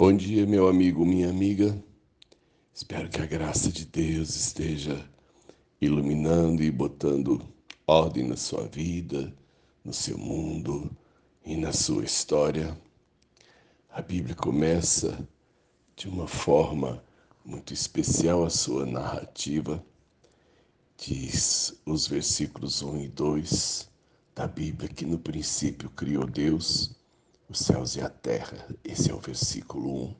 Bom dia, meu amigo, minha amiga. Espero que a graça de Deus esteja iluminando e botando ordem na sua vida, no seu mundo e na sua história. A Bíblia começa de uma forma muito especial a sua narrativa. Diz os versículos 1 e 2 da Bíblia que no princípio criou Deus os céus e a terra. Esse é o versículo 1.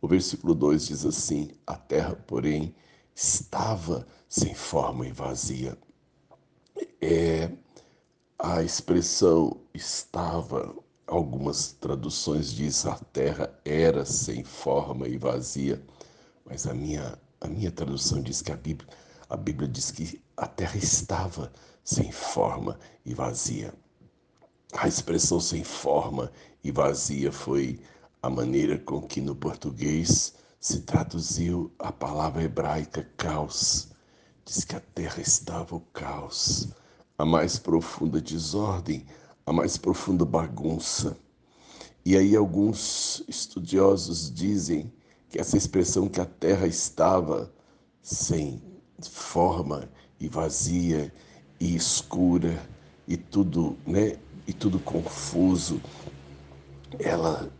O versículo 2 diz assim: A terra, porém, estava sem forma e vazia. É a expressão estava, algumas traduções diz a terra era sem forma e vazia, mas a minha a minha tradução diz que a Bíblia a Bíblia diz que a terra estava sem forma e vazia. A expressão sem forma e vazia foi a maneira com que no português se traduziu a palavra hebraica caos. Diz que a terra estava o caos, a mais profunda desordem, a mais profunda bagunça. E aí alguns estudiosos dizem que essa expressão que a terra estava sem forma e vazia e escura e tudo, né, e tudo confuso, ela,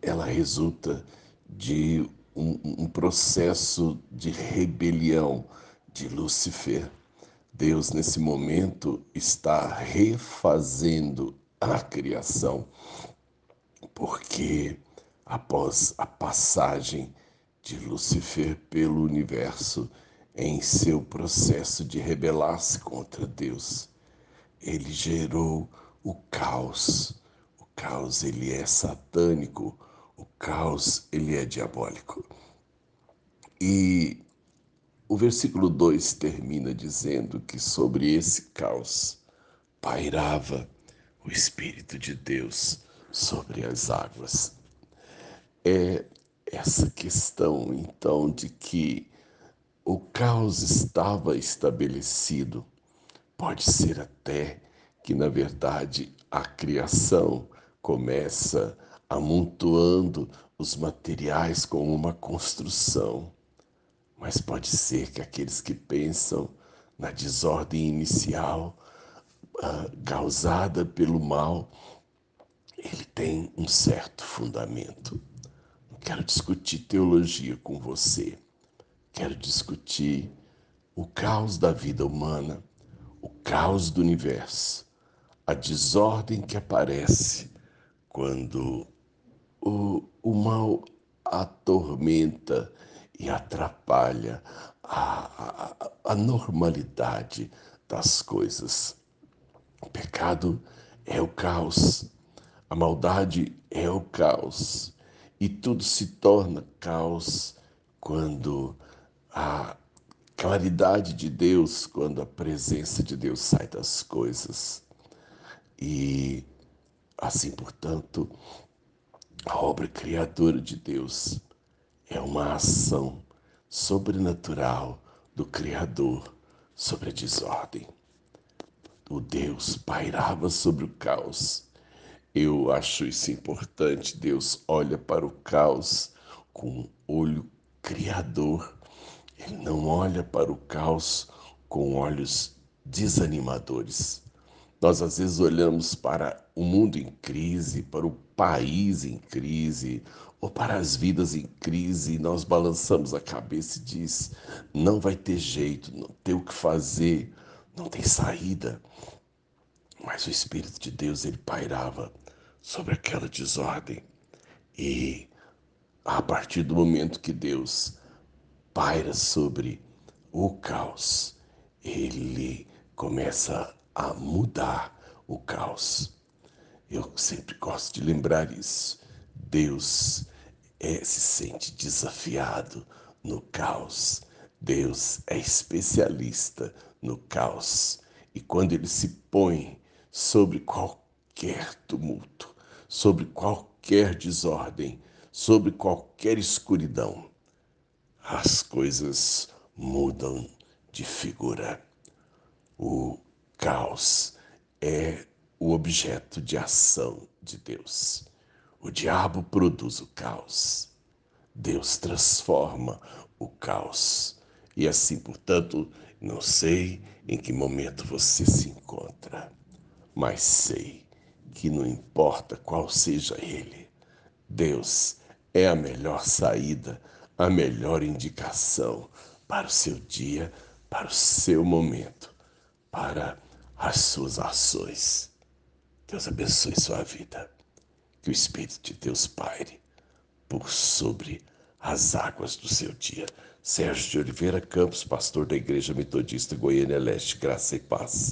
ela resulta de um, um processo de rebelião de Lúcifer. Deus, nesse momento, está refazendo a criação, porque após a passagem de Lúcifer pelo universo, em seu processo de rebelar-se contra Deus, ele gerou o caos. O caos ele é satânico, o caos ele é diabólico. E o versículo 2 termina dizendo que sobre esse caos pairava o Espírito de Deus sobre as águas. É essa questão, então, de que o caos estava estabelecido. Pode ser até que, na verdade, a criação começa amontoando os materiais como uma construção. Mas pode ser que aqueles que pensam na desordem inicial uh, causada pelo mal, ele tem um certo fundamento. Não quero discutir teologia com você. Quero discutir o caos da vida humana, o caos do universo a desordem que aparece quando o, o mal atormenta e atrapalha a, a, a normalidade das coisas. O pecado é o caos, a maldade é o caos, e tudo se torna caos quando a claridade de Deus, quando a presença de Deus sai das coisas. E assim, portanto, a obra criadora de Deus é uma ação sobrenatural do Criador sobre a desordem. O Deus pairava sobre o caos. Eu acho isso importante. Deus olha para o caos com um olho criador. Ele não olha para o caos com olhos desanimadores. Nós às vezes olhamos para o mundo em crise, para o país em crise, ou para as vidas em crise, e nós balançamos a cabeça e diz: não vai ter jeito, não tem o que fazer, não tem saída. Mas o Espírito de Deus ele pairava sobre aquela desordem e a partir do momento que Deus paira sobre o caos, ele começa a mudar o caos. Eu sempre gosto de lembrar isso. Deus é, se sente desafiado no caos. Deus é especialista no caos. E quando ele se põe sobre qualquer tumulto, sobre qualquer desordem, sobre qualquer escuridão, as coisas mudam de figura. O caos é o objeto de ação de Deus. O diabo produz o caos. Deus transforma o caos. E assim, portanto, não sei em que momento você se encontra, mas sei que não importa qual seja ele, Deus é a melhor saída, a melhor indicação para o seu dia, para o seu momento, para as suas ações. Deus abençoe sua vida. Que o Espírito de Deus paire por sobre as águas do seu dia. Sérgio de Oliveira Campos, pastor da Igreja Metodista Goiânia Leste, graça e paz.